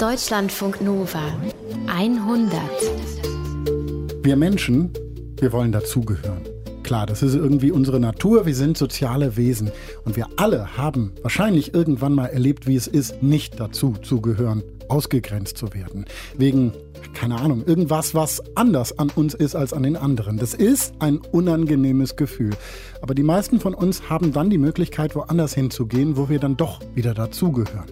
Deutschlandfunk Nova 100. Wir Menschen, wir wollen dazugehören. Klar, das ist irgendwie unsere Natur, wir sind soziale Wesen und wir alle haben wahrscheinlich irgendwann mal erlebt, wie es ist, nicht dazu zu gehören, ausgegrenzt zu werden. Wegen keine Ahnung, irgendwas, was anders an uns ist als an den anderen. Das ist ein unangenehmes Gefühl. Aber die meisten von uns haben dann die Möglichkeit, woanders hinzugehen, wo wir dann doch wieder dazugehören.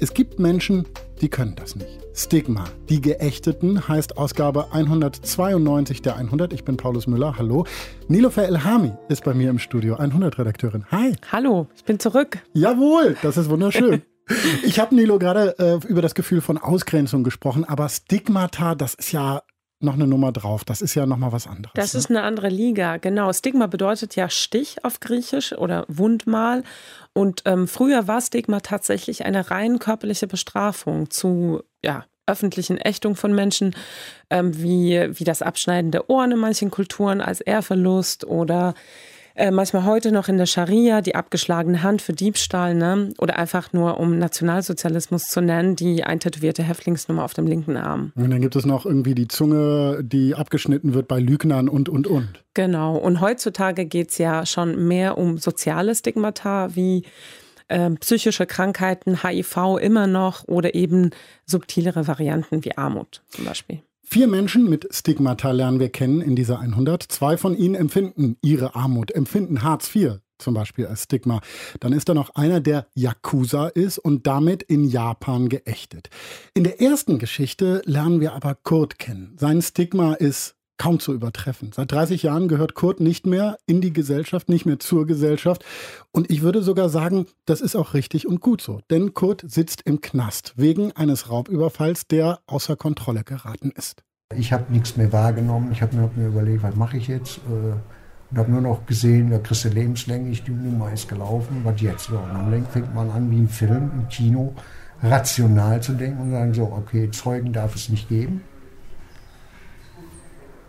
Es gibt Menschen, die können das nicht. Stigma, die Geächteten, heißt Ausgabe 192 der 100. Ich bin Paulus Müller, hallo. Nilofer Elhami ist bei mir im Studio, 100-Redakteurin. Hi. Hallo, ich bin zurück. Jawohl, das ist wunderschön. Ich habe Nilo gerade äh, über das Gefühl von Ausgrenzung gesprochen, aber Stigmata, das ist ja noch eine Nummer drauf. Das ist ja noch mal was anderes. Das ne? ist eine andere Liga, genau. Stigma bedeutet ja Stich auf Griechisch oder Wundmal. Und ähm, früher war Stigma tatsächlich eine rein körperliche Bestrafung zu ja, öffentlichen Ächtung von Menschen, ähm, wie, wie das Abschneiden der Ohren in manchen Kulturen als Ehrverlust oder äh, manchmal heute noch in der Scharia die abgeschlagene Hand für Diebstahl, ne? Oder einfach nur, um Nationalsozialismus zu nennen, die eintätowierte Häftlingsnummer auf dem linken Arm. Und dann gibt es noch irgendwie die Zunge, die abgeschnitten wird bei Lügnern und, und, und. Genau. Und heutzutage geht es ja schon mehr um soziale Stigmata wie äh, psychische Krankheiten, HIV immer noch oder eben subtilere Varianten wie Armut zum Beispiel. Vier Menschen mit Stigmata lernen wir kennen in dieser 100. Zwei von ihnen empfinden ihre Armut, empfinden Hartz IV zum Beispiel als Stigma. Dann ist da noch einer, der Yakuza ist und damit in Japan geächtet. In der ersten Geschichte lernen wir aber Kurt kennen. Sein Stigma ist kaum zu übertreffen. Seit 30 Jahren gehört Kurt nicht mehr in die Gesellschaft, nicht mehr zur Gesellschaft. Und ich würde sogar sagen, das ist auch richtig und gut so. Denn Kurt sitzt im Knast wegen eines Raubüberfalls, der außer Kontrolle geraten ist. Ich habe nichts mehr wahrgenommen. Ich habe mir, hab mir, überlegt, was mache ich jetzt? Äh, und habe nur noch gesehen, da kriegst du lebenslänglich, die Nummer ist gelaufen, was jetzt? Und dann fängt man an, wie im Film, im Kino, rational zu denken und sagen so, okay, Zeugen darf es nicht geben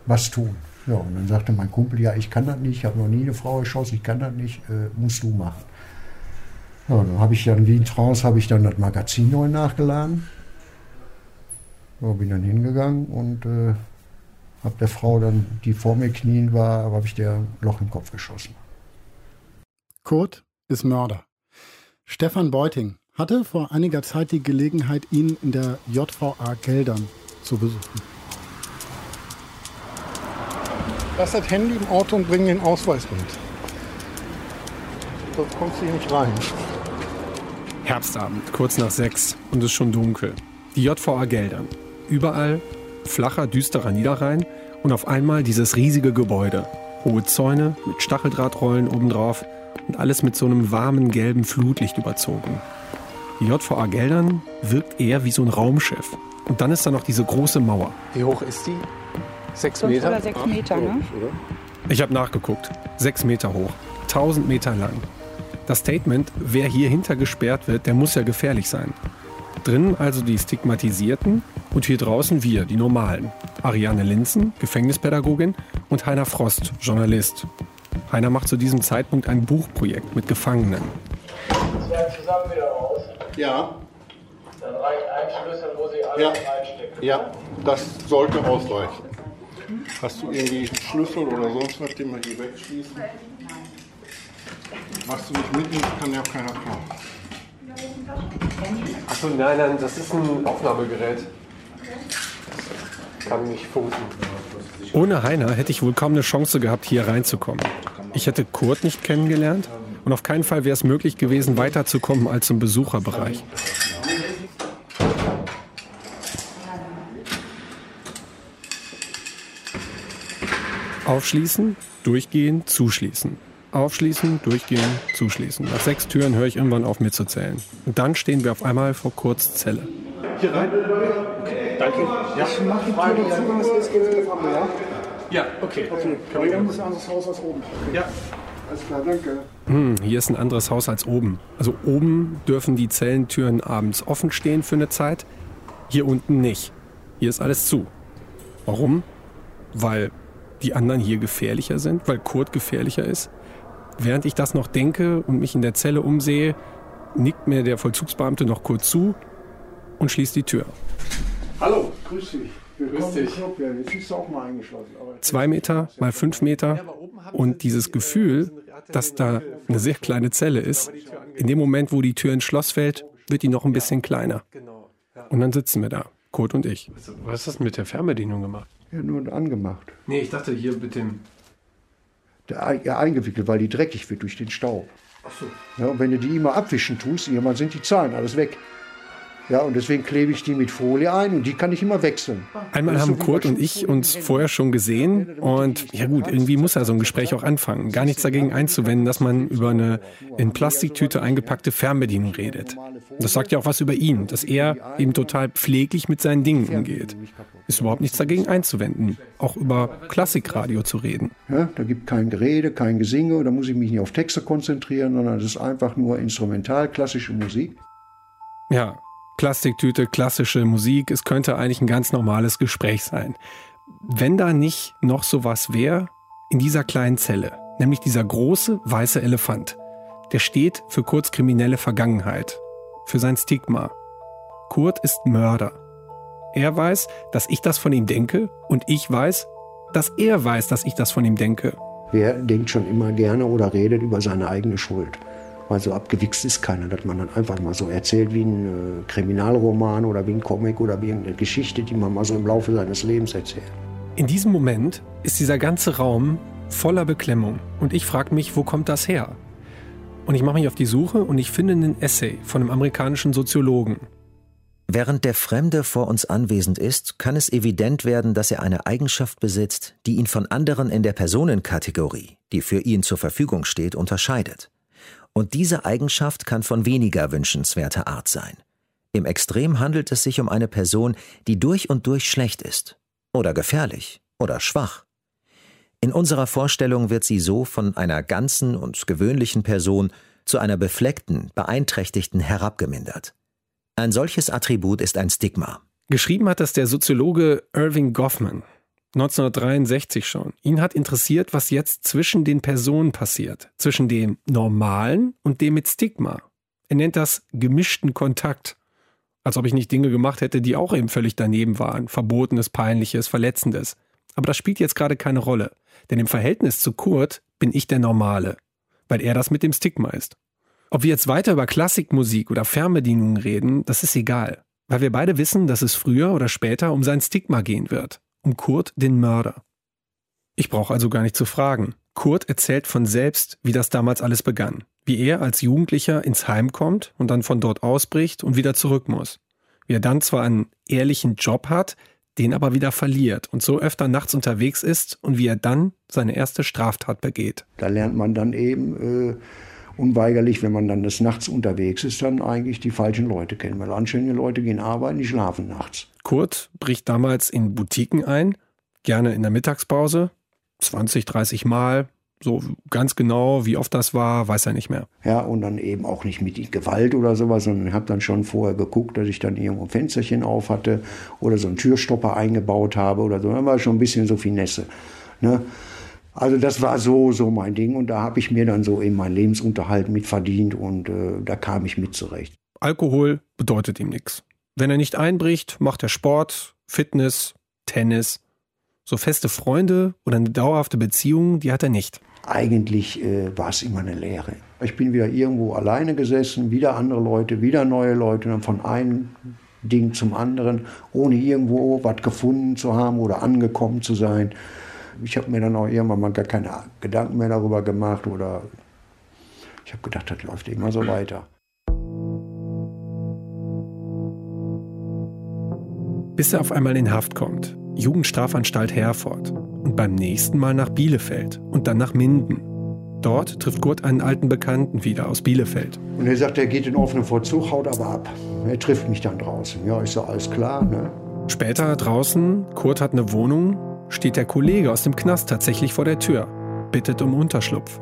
was tun. Ja, und dann sagte mein Kumpel, ja, ich kann das nicht, ich habe noch nie eine Frau erschossen, ich kann das nicht, äh, musst du machen. Ja, dann habe ich dann wie in Trance, habe ich dann das Magazin neu nachgeladen. Ja, bin dann hingegangen und äh, habe der Frau dann, die vor mir knien war, habe ich der Loch im Kopf geschossen. Kurt ist Mörder. Stefan Beuting hatte vor einiger Zeit die Gelegenheit, ihn in der JVA Geldern zu besuchen. Lass das Handy im Auto und bring den Ausweis mit. Sonst kommst du hier nicht rein. Herbstabend, kurz nach sechs und es ist schon dunkel. Die JVA Geldern. Überall flacher, düsterer Niederrhein und auf einmal dieses riesige Gebäude. Hohe Zäune mit Stacheldrahtrollen obendrauf und alles mit so einem warmen gelben Flutlicht überzogen. Die JVA Geldern wirkt eher wie so ein Raumschiff. Und dann ist da noch diese große Mauer. Wie hoch ist die? Sechs Meter? Oder sechs Meter, ne? Ich habe nachgeguckt. Sechs Meter hoch. Tausend Meter lang. Das Statement, wer hier hinter gesperrt wird, der muss ja gefährlich sein. Drin also die Stigmatisierten und hier draußen wir, die Normalen. Ariane Linzen, Gefängnispädagogin und Heiner Frost, Journalist. Heiner macht zu diesem Zeitpunkt ein Buchprojekt mit Gefangenen. Sie werden zusammen wieder raus. Ja. Dann reicht ein Schlüssel, wo Sie alle ja. reinstecken. Ja, das sollte ausreichen. Hast du irgendwie Schlüssel oder sonst was, den wir hier wegschließen? Was du nicht mitnimmst, kann ja auch keiner kaufen. Achso, nein, nein, das ist ein Aufnahmegerät. Das kann nicht funken. Ohne Heiner hätte ich wohl kaum eine Chance gehabt, hier reinzukommen. Ich hätte Kurt nicht kennengelernt und auf keinen Fall wäre es möglich gewesen, weiterzukommen als zum Besucherbereich. Aufschließen, durchgehen, zuschließen. Aufschließen, durchgehen, zuschließen. Nach sechs Türen höre ich irgendwann auf mir zu zählen. Und dann stehen wir auf einmal vor Kurz Zelle. Hier rein? Okay, danke. Ja. Ich mache die Tür dazu, wenn es ist, gehen Sie davon, ja? Ja, okay. Okay, Kann wir haben ein anderes Haus als oben. Okay. Ja. Alles klar, danke. Hm, hier ist ein anderes Haus als oben. Also oben dürfen die Zellentüren abends offen stehen für eine Zeit. Hier unten nicht. Hier ist alles zu. Warum? Weil die anderen hier gefährlicher sind, weil Kurt gefährlicher ist. Während ich das noch denke und mich in der Zelle umsehe, nickt mir der Vollzugsbeamte noch kurz zu und schließt die Tür. Hallo, grüß dich. Grüß dich. Jetzt bist du auch mal eingeschlossen. Zwei Meter mal fünf Meter und dieses Gefühl, dass da eine sehr kleine Zelle ist, in dem Moment, wo die Tür ins Schloss fällt, wird die noch ein bisschen kleiner. Und dann sitzen wir da, Kurt und ich. Was hast du mit der Fernbedienung gemacht? Ja, nur angemacht. Nee, ich dachte hier mit dem. Der, ja, eingewickelt, weil die dreckig wird durch den Staub. Ach so. Ja, und wenn du die immer abwischen tust, irgendwann sind die Zahlen alles weg. Ja, und deswegen klebe ich die mit Folie ein und die kann ich immer wechseln. Einmal haben Kurt und ich uns vorher schon gesehen und ja gut, irgendwie muss ja so ein Gespräch auch anfangen. Gar nichts dagegen einzuwenden, dass man über eine in Plastiktüte eingepackte Fernbedienung redet. Das sagt ja auch was über ihn, dass er eben total pfleglich mit seinen Dingen umgeht. Ist überhaupt nichts dagegen einzuwenden, auch über Klassikradio zu reden. Ja, da gibt kein Gerede, kein Gesinge, da muss ich mich nicht auf Texte konzentrieren, sondern es ist einfach nur instrumental, klassische Musik. Ja, Plastiktüte, klassische Musik, es könnte eigentlich ein ganz normales Gespräch sein. Wenn da nicht noch sowas wäre, in dieser kleinen Zelle, nämlich dieser große weiße Elefant, der steht für Kurts kriminelle Vergangenheit, für sein Stigma. Kurt ist Mörder. Er weiß, dass ich das von ihm denke und ich weiß, dass er weiß, dass ich das von ihm denke. Wer denkt schon immer gerne oder redet über seine eigene Schuld? Weil so abgewichst ist keiner, dass man dann einfach mal so erzählt wie ein äh, Kriminalroman oder wie ein Comic oder wie eine Geschichte, die man mal so im Laufe seines Lebens erzählt. In diesem Moment ist dieser ganze Raum voller Beklemmung und ich frage mich, wo kommt das her? Und ich mache mich auf die Suche und ich finde einen Essay von einem amerikanischen Soziologen. Während der Fremde vor uns anwesend ist, kann es evident werden, dass er eine Eigenschaft besitzt, die ihn von anderen in der Personenkategorie, die für ihn zur Verfügung steht, unterscheidet. Und diese Eigenschaft kann von weniger wünschenswerter Art sein. Im Extrem handelt es sich um eine Person, die durch und durch schlecht ist. Oder gefährlich. Oder schwach. In unserer Vorstellung wird sie so von einer ganzen und gewöhnlichen Person zu einer befleckten, beeinträchtigten herabgemindert. Ein solches Attribut ist ein Stigma. Geschrieben hat das der Soziologe Irving Goffman. 1963 schon. Ihn hat interessiert, was jetzt zwischen den Personen passiert, zwischen dem Normalen und dem mit Stigma. Er nennt das gemischten Kontakt. Als ob ich nicht Dinge gemacht hätte, die auch eben völlig daneben waren. Verbotenes, peinliches, verletzendes. Aber das spielt jetzt gerade keine Rolle. Denn im Verhältnis zu Kurt bin ich der Normale. Weil er das mit dem Stigma ist. Ob wir jetzt weiter über Klassikmusik oder Fernbedienungen reden, das ist egal. Weil wir beide wissen, dass es früher oder später um sein Stigma gehen wird um Kurt den Mörder. Ich brauche also gar nicht zu fragen. Kurt erzählt von selbst, wie das damals alles begann. Wie er als Jugendlicher ins Heim kommt und dann von dort ausbricht und wieder zurück muss. Wie er dann zwar einen ehrlichen Job hat, den aber wieder verliert und so öfter nachts unterwegs ist und wie er dann seine erste Straftat begeht. Da lernt man dann eben äh, unweigerlich, wenn man dann des Nachts unterwegs ist, dann eigentlich die falschen Leute kennen. Weil anständige Leute gehen arbeiten, die schlafen nachts. Kurt bricht damals in Boutiquen ein, gerne in der Mittagspause, 20, 30 Mal. So ganz genau, wie oft das war, weiß er nicht mehr. Ja, und dann eben auch nicht mit Gewalt oder sowas, sondern ich habe dann schon vorher geguckt, dass ich dann irgendwo ein Fensterchen auf hatte oder so einen Türstopper eingebaut habe oder so. Da war schon ein bisschen so Finesse. Ne? Also das war so, so mein Ding und da habe ich mir dann so eben meinen Lebensunterhalt mit verdient und äh, da kam ich mit zurecht. Alkohol bedeutet ihm nichts. Wenn er nicht einbricht, macht er Sport, Fitness, Tennis. So feste Freunde oder eine dauerhafte Beziehung, die hat er nicht. Eigentlich äh, war es immer eine Lehre. Ich bin wieder irgendwo alleine gesessen, wieder andere Leute, wieder neue Leute, dann von einem Ding zum anderen, ohne irgendwo was gefunden zu haben oder angekommen zu sein. Ich habe mir dann auch irgendwann mal gar keine Gedanken mehr darüber gemacht oder ich habe gedacht, das läuft immer so weiter. Bis er auf einmal in Haft kommt. Jugendstrafanstalt Herford. Und beim nächsten Mal nach Bielefeld und dann nach Minden. Dort trifft Kurt einen alten Bekannten wieder aus Bielefeld. Und er sagt, er geht in offenen Vollzug, haut aber ab. Er trifft mich dann draußen. Ja, ich sage, alles klar. Ne? Später draußen, Kurt hat eine Wohnung, steht der Kollege aus dem Knast tatsächlich vor der Tür, bittet um Unterschlupf.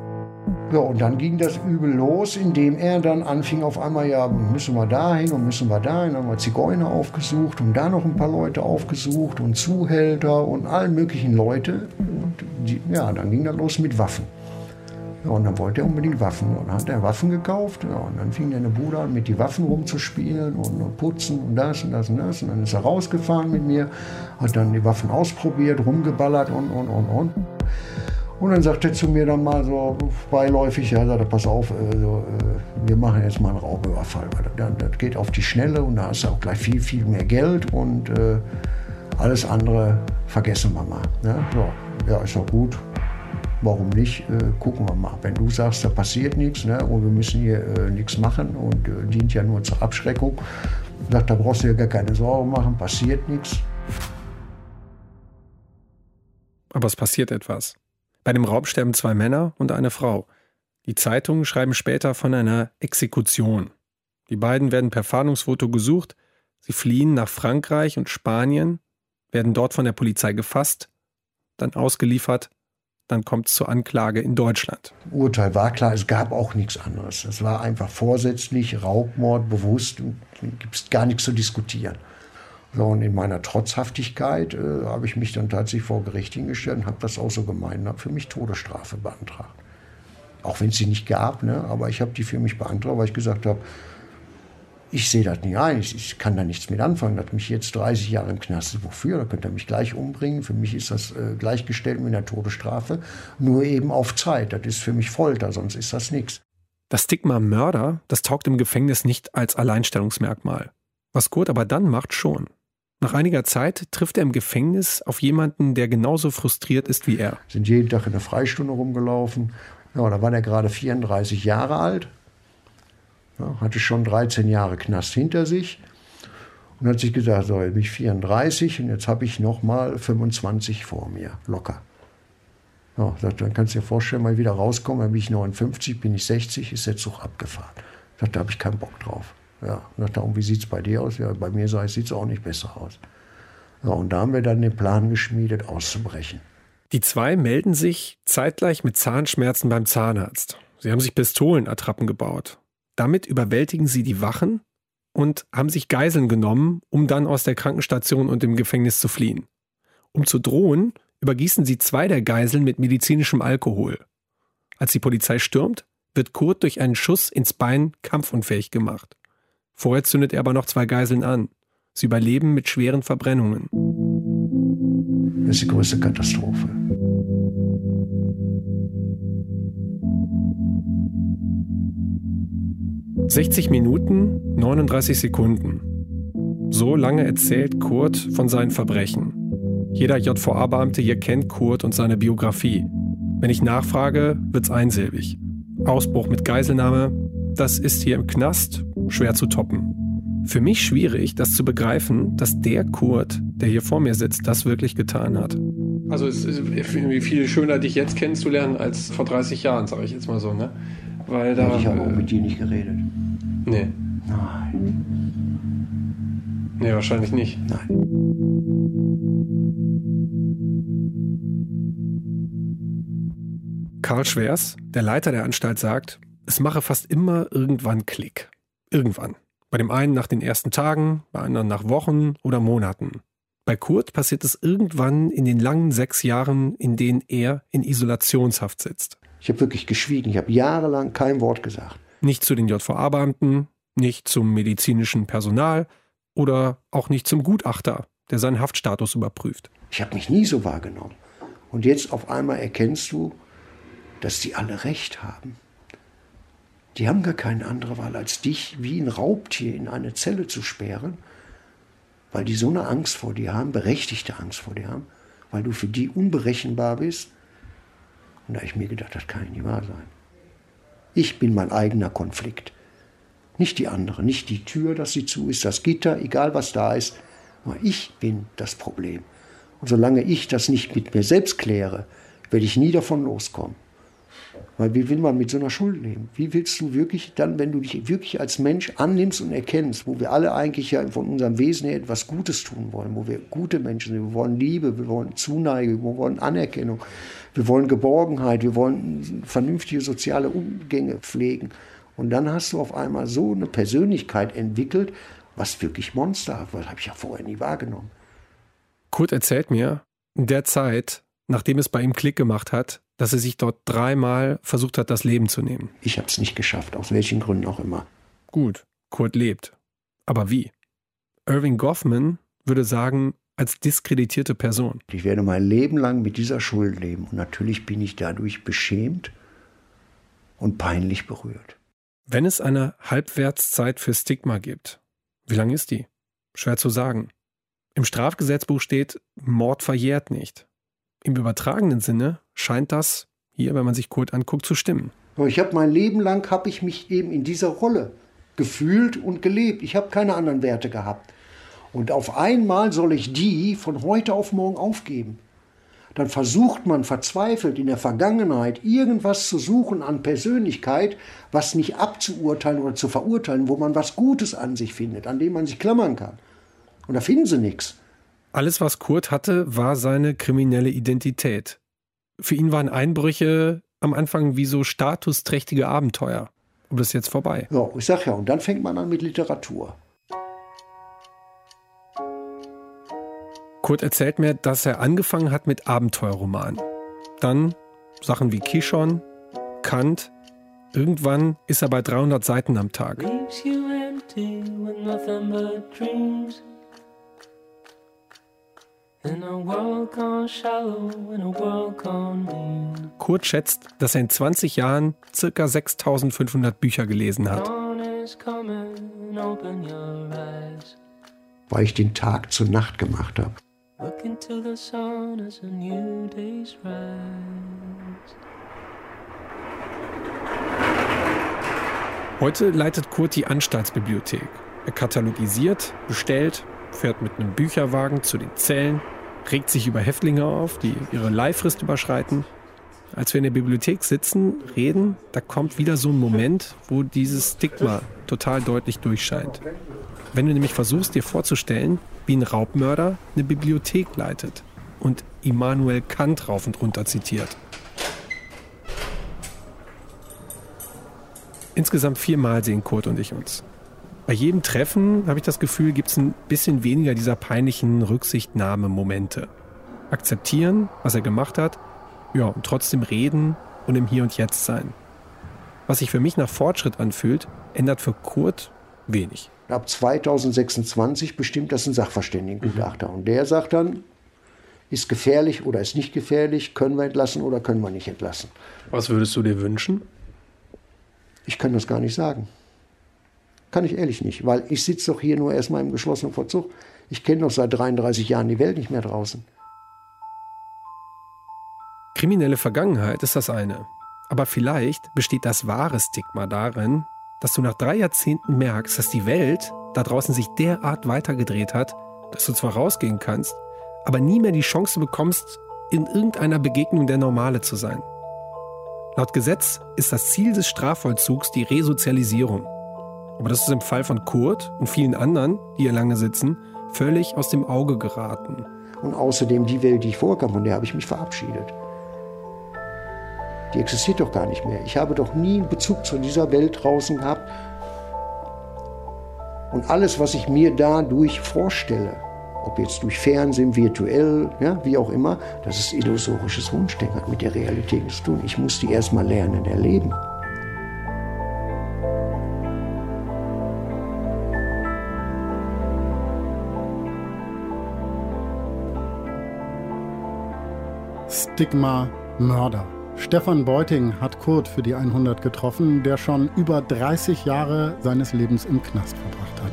Ja, und dann ging das übel los, indem er dann anfing auf einmal, ja, müssen wir dahin und müssen wir dahin. Dann haben wir Zigeuner aufgesucht und da noch ein paar Leute aufgesucht und Zuhälter und allen möglichen Leute. Und die, ja, dann ging das los mit Waffen. Und dann wollte er unbedingt Waffen. Und dann hat er Waffen gekauft. Ja, und dann fing er eine Bude an, mit die Waffen rumzuspielen und putzen und das und das und das. Und dann ist er rausgefahren mit mir, hat dann die Waffen ausprobiert, rumgeballert und, und, und, und. Und dann sagt er zu mir dann mal so beiläufig, ja, sagt er, pass auf, also, wir machen jetzt mal einen Raubüberfall. Das, das geht auf die Schnelle und da hast du auch gleich viel, viel mehr Geld und äh, alles andere vergessen wir mal. Ne? So, ja, ist doch gut. Warum nicht? Äh, gucken wir mal. Wenn du sagst, da passiert nichts ne, und wir müssen hier äh, nichts machen und äh, dient ja nur zur Abschreckung, sagt, da brauchst du dir gar keine Sorgen machen, passiert nichts. Aber es passiert etwas. Bei dem Raub sterben zwei Männer und eine Frau. Die Zeitungen schreiben später von einer Exekution. Die beiden werden per Fahndungsfoto gesucht, sie fliehen nach Frankreich und Spanien, werden dort von der Polizei gefasst, dann ausgeliefert, dann kommt es zur Anklage in Deutschland. Urteil war klar, es gab auch nichts anderes. Es war einfach vorsätzlich, Raubmord, bewusst, gibt es gar nichts zu diskutieren. Und in meiner Trotzhaftigkeit äh, habe ich mich dann tatsächlich vor Gericht hingestellt und habe das auch so gemeint und habe für mich Todesstrafe beantragt. Auch wenn es sie nicht gab, ne? aber ich habe die für mich beantragt, weil ich gesagt habe, ich sehe das nicht ein, ich, ich, kann da nichts mit anfangen. Das mich jetzt 30 Jahre im Knast ist. Wofür? Da könnte er mich gleich umbringen. Für mich ist das äh, gleichgestellt mit einer Todesstrafe. Nur eben auf Zeit. Das ist für mich Folter, sonst ist das nichts. Das Stigma Mörder, das taugt im Gefängnis nicht als Alleinstellungsmerkmal. Was Kurt aber dann macht, schon. Nach einiger Zeit trifft er im Gefängnis auf jemanden, der genauso frustriert ist wie er. Sind jeden Tag in der Freistunde rumgelaufen. Ja, da war er gerade 34 Jahre alt. Ja, hatte schon 13 Jahre Knast hinter sich und hat sich gesagt, so, jetzt bin ich 34 und jetzt habe ich noch mal 25 vor mir, locker. Ja, dann kannst du dir vorstellen, mal wieder rauskommen, dann bin ich 59, bin ich 60, ist der Zug abgefahren. Da habe ich keinen Bock drauf. Ja, und dachte, wie sieht es bei dir aus? Ja, bei mir sieht es auch nicht besser aus. Ja, und da haben wir dann den Plan geschmiedet, auszubrechen. Die zwei melden sich zeitgleich mit Zahnschmerzen beim Zahnarzt. Sie haben sich Pistolenattrappen gebaut. Damit überwältigen sie die Wachen und haben sich Geiseln genommen, um dann aus der Krankenstation und dem Gefängnis zu fliehen. Um zu drohen, übergießen sie zwei der Geiseln mit medizinischem Alkohol. Als die Polizei stürmt, wird Kurt durch einen Schuss ins Bein kampfunfähig gemacht. Vorher zündet er aber noch zwei Geiseln an. Sie überleben mit schweren Verbrennungen. Das ist die größte Katastrophe. »60 Minuten, 39 Sekunden. So lange erzählt Kurt von seinen Verbrechen. Jeder JVA-Beamte hier kennt Kurt und seine Biografie. Wenn ich nachfrage, wird's einsilbig. Ausbruch mit Geiselnahme, das ist hier im Knast schwer zu toppen. Für mich schwierig, das zu begreifen, dass der Kurt, der hier vor mir sitzt, das wirklich getan hat. Also es ist irgendwie viel schöner, dich jetzt kennenzulernen, als vor 30 Jahren, sage ich jetzt mal so, ne? Weil da. Ich habe auch mit dir nicht geredet. Nee. Nein. Nee, wahrscheinlich nicht. Nein. Karl Schwers, der Leiter der Anstalt, sagt, es mache fast immer irgendwann Klick. Irgendwann. Bei dem einen nach den ersten Tagen, bei anderen nach Wochen oder Monaten. Bei Kurt passiert es irgendwann in den langen sechs Jahren, in denen er in Isolationshaft sitzt. Ich habe wirklich geschwiegen. Ich habe jahrelang kein Wort gesagt. Nicht zu den JVA-Beamten, nicht zum medizinischen Personal oder auch nicht zum Gutachter, der seinen Haftstatus überprüft. Ich habe mich nie so wahrgenommen. Und jetzt auf einmal erkennst du, dass die alle recht haben. Die haben gar keine andere Wahl, als dich wie ein Raubtier in eine Zelle zu sperren, weil die so eine Angst vor dir haben, berechtigte Angst vor dir haben, weil du für die unberechenbar bist. Und da habe ich mir gedacht, das kann nicht wahr sein. Ich bin mein eigener Konflikt. Nicht die andere, nicht die Tür, dass sie zu ist, das Gitter, egal was da ist. Aber ich bin das Problem. Und solange ich das nicht mit mir selbst kläre, werde ich nie davon loskommen. Weil wie will man mit so einer Schuld leben? Wie willst du wirklich dann, wenn du dich wirklich als Mensch annimmst und erkennst, wo wir alle eigentlich ja von unserem Wesen her etwas Gutes tun wollen, wo wir gute Menschen sind, wir wollen Liebe, wir wollen Zuneigung, wir wollen Anerkennung, wir wollen Geborgenheit, wir wollen vernünftige soziale Umgänge pflegen. Und dann hast du auf einmal so eine Persönlichkeit entwickelt, was wirklich monsterhaft war. Das habe ich ja vorher nie wahrgenommen. Kurt erzählt mir, in der Zeit nachdem es bei ihm Klick gemacht hat, dass er sich dort dreimal versucht hat, das Leben zu nehmen. Ich habe es nicht geschafft, aus welchen Gründen auch immer. Gut, Kurt lebt. Aber wie? Irving Goffman würde sagen, als diskreditierte Person. Ich werde mein Leben lang mit dieser Schuld leben und natürlich bin ich dadurch beschämt und peinlich berührt. Wenn es eine Halbwertszeit für Stigma gibt, wie lang ist die? Schwer zu sagen. Im Strafgesetzbuch steht, Mord verjährt nicht. Im übertragenen Sinne scheint das, hier, wenn man sich Kurt anguckt, zu stimmen. Ich habe mein Leben lang, habe ich mich eben in dieser Rolle gefühlt und gelebt. Ich habe keine anderen Werte gehabt. Und auf einmal soll ich die von heute auf morgen aufgeben. Dann versucht man verzweifelt in der Vergangenheit irgendwas zu suchen an Persönlichkeit, was nicht abzuurteilen oder zu verurteilen, wo man was Gutes an sich findet, an dem man sich klammern kann. Und da finden sie nichts. Alles, was Kurt hatte, war seine kriminelle Identität. Für ihn waren Einbrüche am Anfang wie so statusträchtige Abenteuer. Und das ist jetzt vorbei. Ja, ich sag ja, und dann fängt man an mit Literatur. Kurt erzählt mir, dass er angefangen hat mit Abenteuerromanen. Dann Sachen wie Kishon, Kant. Irgendwann ist er bei 300 Seiten am Tag. Kurt schätzt, dass er in 20 Jahren ca. 6500 Bücher gelesen hat. Weil ich den Tag zur Nacht gemacht habe. Look into the sun as a new day's rise. Heute leitet Kurt die Anstaltsbibliothek. Er katalogisiert, bestellt, fährt mit einem Bücherwagen zu den Zellen, regt sich über Häftlinge auf, die ihre Leihfrist überschreiten. Als wir in der Bibliothek sitzen, reden, da kommt wieder so ein Moment, wo dieses Stigma total deutlich durchscheint. Wenn du nämlich versuchst, dir vorzustellen, wie ein Raubmörder eine Bibliothek leitet und Immanuel Kant rauf und runter zitiert. Insgesamt viermal sehen Kurt und ich uns. Bei jedem Treffen habe ich das Gefühl, gibt es ein bisschen weniger dieser peinlichen Rücksichtnahme-Momente. Akzeptieren, was er gemacht hat, ja, und trotzdem reden und im Hier und Jetzt sein. Was sich für mich nach Fortschritt anfühlt, ändert für Kurt wenig. Ab 2026 bestimmt das ein Sachverständigengutachter. Mhm. Und der sagt dann, ist gefährlich oder ist nicht gefährlich, können wir entlassen oder können wir nicht entlassen. Was würdest du dir wünschen? Ich kann das gar nicht sagen. Kann ich ehrlich nicht, weil ich sitze doch hier nur erstmal im geschlossenen Vollzug. Ich kenne doch seit 33 Jahren die Welt nicht mehr draußen. Kriminelle Vergangenheit ist das eine. Aber vielleicht besteht das wahre Stigma darin, dass du nach drei Jahrzehnten merkst, dass die Welt da draußen sich derart weitergedreht hat, dass du zwar rausgehen kannst, aber nie mehr die Chance bekommst, in irgendeiner Begegnung der Normale zu sein. Laut Gesetz ist das Ziel des Strafvollzugs die Resozialisierung. Aber das ist im Fall von Kurt und vielen anderen, die hier lange sitzen, völlig aus dem Auge geraten. Und außerdem die Welt, die ich vorkam, von der habe ich mich verabschiedet die existiert doch gar nicht mehr. Ich habe doch nie einen Bezug zu dieser Welt draußen gehabt. Und alles, was ich mir dadurch vorstelle, ob jetzt durch Fernsehen, virtuell, ja, wie auch immer, das ist illusorisches Wunschdenken, hat mit der Realität nichts zu tun. Ich muss die erstmal lernen, erleben. Stigma Mörder. Stefan Beuting hat Kurt für die 100 getroffen, der schon über 30 Jahre seines Lebens im Knast verbracht hat.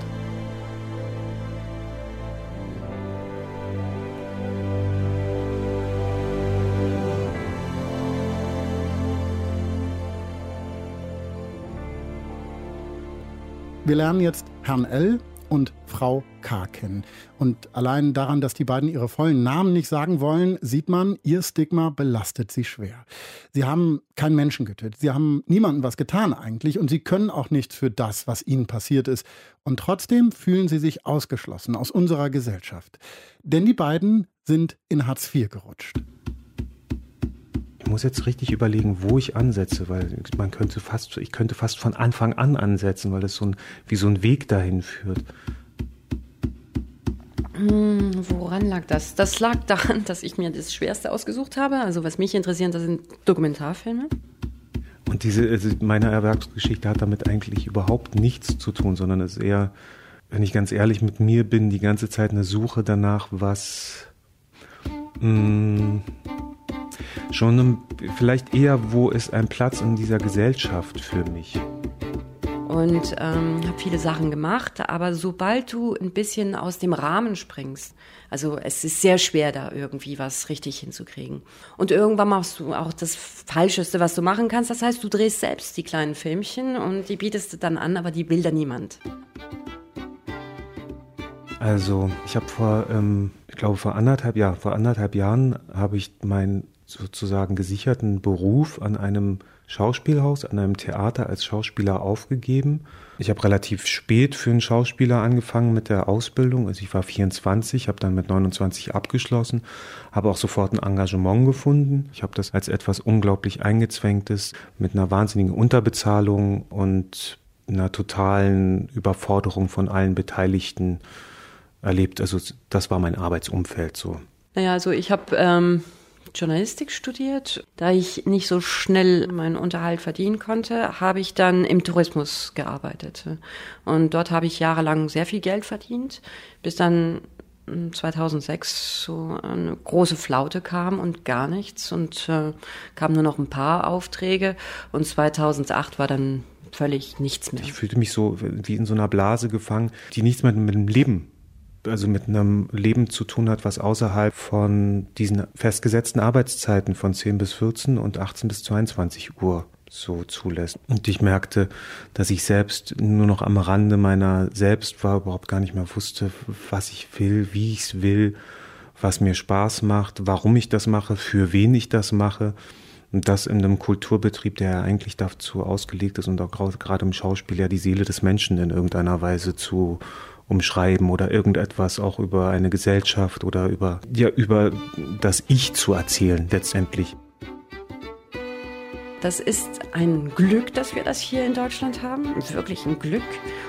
Wir lernen jetzt Herrn L und Frau K. kennen. Und allein daran, dass die beiden ihre vollen Namen nicht sagen wollen, sieht man, ihr Stigma belastet sie schwer. Sie haben keinen Menschen getötet, sie haben niemandem was getan eigentlich und sie können auch nichts für das, was ihnen passiert ist. Und trotzdem fühlen sie sich ausgeschlossen aus unserer Gesellschaft. Denn die beiden sind in Hartz IV gerutscht. Ich muss jetzt richtig überlegen, wo ich ansetze, weil man könnte fast, ich könnte fast von Anfang an ansetzen, weil es so ein, wie so ein Weg dahin führt. Hm, woran lag das? Das lag daran, dass ich mir das Schwerste ausgesucht habe. Also was mich interessiert, das sind Dokumentarfilme. Und diese, also meine Erwerbsgeschichte hat damit eigentlich überhaupt nichts zu tun, sondern es ist eher, wenn ich ganz ehrlich mit mir bin, die ganze Zeit eine Suche danach, was mh, hm, schon vielleicht eher, wo ist ein Platz in dieser Gesellschaft für mich und ähm, habe viele Sachen gemacht. Aber sobald du ein bisschen aus dem Rahmen springst, also es ist sehr schwer, da irgendwie was richtig hinzukriegen. Und irgendwann machst du auch das Falscheste, was du machen kannst. Das heißt, du drehst selbst die kleinen Filmchen und die bietest du dann an, aber die will dann niemand. Also ich habe vor, ähm, ich glaube vor anderthalb, ja, vor anderthalb Jahren habe ich meinen sozusagen gesicherten Beruf an einem Schauspielhaus, an einem Theater als Schauspieler aufgegeben. Ich habe relativ spät für einen Schauspieler angefangen mit der Ausbildung. Also ich war 24, habe dann mit 29 abgeschlossen, habe auch sofort ein Engagement gefunden. Ich habe das als etwas unglaublich eingezwängtes mit einer wahnsinnigen Unterbezahlung und einer totalen Überforderung von allen Beteiligten erlebt. Also das war mein Arbeitsumfeld so. Naja, also ich habe ähm, Journalistik studiert. Da ich nicht so schnell meinen Unterhalt verdienen konnte, habe ich dann im Tourismus gearbeitet. Und dort habe ich jahrelang sehr viel Geld verdient, bis dann 2006 so eine große Flaute kam und gar nichts und äh, kamen nur noch ein paar Aufträge und 2008 war dann völlig nichts mehr. Ich fühlte mich so wie in so einer Blase gefangen, die nichts mehr mit dem Leben also mit einem Leben zu tun hat, was außerhalb von diesen festgesetzten Arbeitszeiten von 10 bis 14 und 18 bis 22 Uhr so zulässt. Und ich merkte, dass ich selbst nur noch am Rande meiner selbst war, überhaupt gar nicht mehr wusste, was ich will, wie ich es will, was mir Spaß macht, warum ich das mache, für wen ich das mache. Und das in einem Kulturbetrieb, der ja eigentlich dazu ausgelegt ist und auch gerade im Schauspiel ja die Seele des Menschen in irgendeiner Weise zu umschreiben oder irgendetwas auch über eine Gesellschaft oder über, ja, über das Ich zu erzählen letztendlich. Das ist ein Glück, dass wir das hier in Deutschland haben. Wirklich ein Glück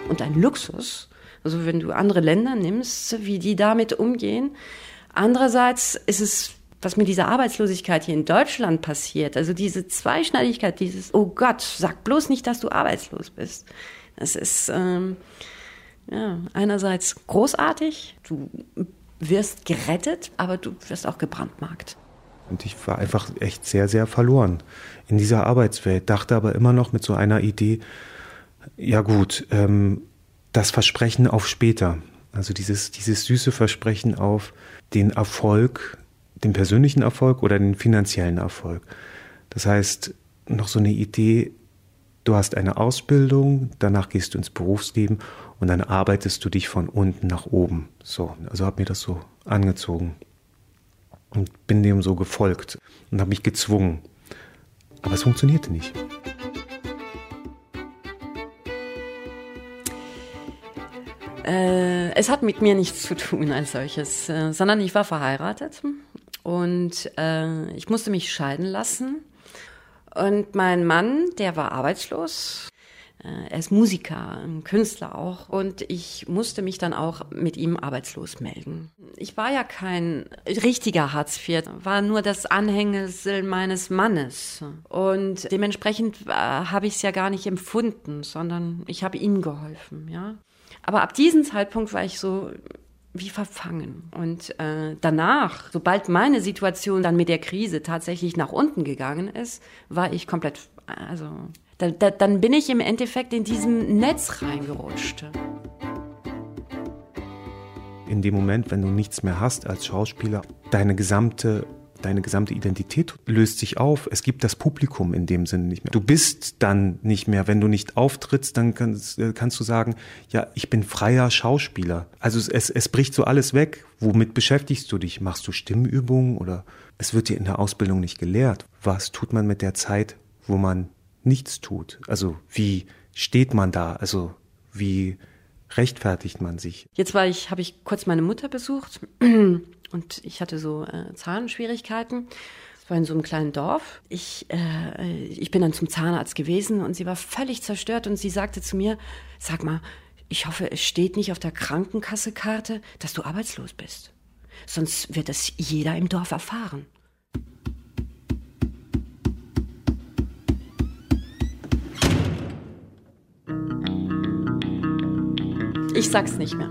und ein Luxus. Also wenn du andere Länder nimmst, wie die damit umgehen. Andererseits ist es, was mit dieser Arbeitslosigkeit hier in Deutschland passiert, also diese Zweischneidigkeit, dieses, oh Gott, sag bloß nicht, dass du arbeitslos bist. Das ist, ähm, ja, einerseits großartig, du wirst gerettet, aber du wirst auch gebrandmarkt. Und ich war einfach echt sehr, sehr verloren in dieser Arbeitswelt, dachte aber immer noch mit so einer Idee, ja gut, ähm, das Versprechen auf später, also dieses, dieses süße Versprechen auf den Erfolg, den persönlichen Erfolg oder den finanziellen Erfolg. Das heißt, noch so eine Idee, du hast eine Ausbildung, danach gehst du ins Berufsleben und dann arbeitest du dich von unten nach oben. So, also habe mir das so angezogen und bin dem so gefolgt und habe mich gezwungen. Aber es funktionierte nicht. Äh, es hat mit mir nichts zu tun als solches, äh, sondern ich war verheiratet und äh, ich musste mich scheiden lassen. Und mein Mann, der war arbeitslos er ist Musiker, ein Künstler auch. Und ich musste mich dann auch mit ihm arbeitslos melden. Ich war ja kein richtiger Hartz IV, war nur das Anhängsel meines Mannes. Und dementsprechend äh, habe ich es ja gar nicht empfunden, sondern ich habe ihm geholfen, ja. Aber ab diesem Zeitpunkt war ich so wie verfangen. Und äh, danach, sobald meine Situation dann mit der Krise tatsächlich nach unten gegangen ist, war ich komplett, also da, da, dann bin ich im Endeffekt in diesem Netz reingerutscht. In dem Moment, wenn du nichts mehr hast als Schauspieler, deine gesamte deine gesamte Identität löst sich auf. Es gibt das Publikum in dem Sinne nicht mehr. Du bist dann nicht mehr, wenn du nicht auftrittst, dann kannst, kannst du sagen, ja, ich bin freier Schauspieler. Also es, es bricht so alles weg. Womit beschäftigst du dich? Machst du Stimmübungen oder es wird dir in der Ausbildung nicht gelehrt. Was tut man mit der Zeit, wo man nichts tut? Also wie steht man da? Also wie rechtfertigt man sich? Jetzt war ich, habe ich kurz meine Mutter besucht und ich hatte so äh, Zahnschwierigkeiten. Es war in so einem kleinen Dorf. Ich, äh, ich bin dann zum Zahnarzt gewesen und sie war völlig zerstört und sie sagte zu mir, sag mal, Ich hoffe, es steht nicht auf der Krankenkassekarte, dass du arbeitslos bist. Sonst wird es jeder im Dorf erfahren. Ich sag's nicht mehr.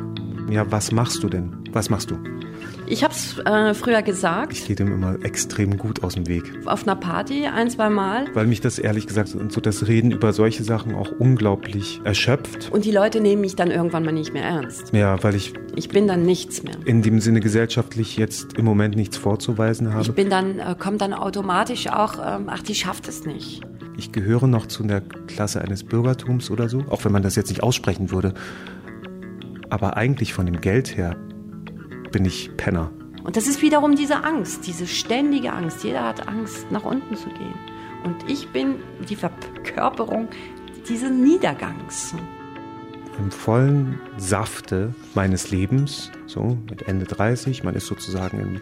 Ja, was machst du denn? Was machst du? Ich hab's äh, früher gesagt. Ich gehe dem immer extrem gut aus dem Weg. Auf einer Party ein, zwei Mal. Weil mich das ehrlich gesagt so das Reden über solche Sachen auch unglaublich erschöpft. Und die Leute nehmen mich dann irgendwann mal nicht mehr ernst. Ja, weil ich. Ich bin dann nichts mehr. In dem Sinne gesellschaftlich jetzt im Moment nichts vorzuweisen habe. Ich bin dann, äh, kommt dann automatisch auch, ähm, ach, die schafft es nicht. Ich gehöre noch zu einer Klasse eines Bürgertums oder so, auch wenn man das jetzt nicht aussprechen würde. Aber eigentlich von dem Geld her bin ich Penner. Und das ist wiederum diese Angst, diese ständige Angst. Jeder hat Angst, nach unten zu gehen. Und ich bin die Verkörperung dieses Niedergangs. Im vollen Safte meines Lebens, so mit Ende 30, man ist sozusagen im,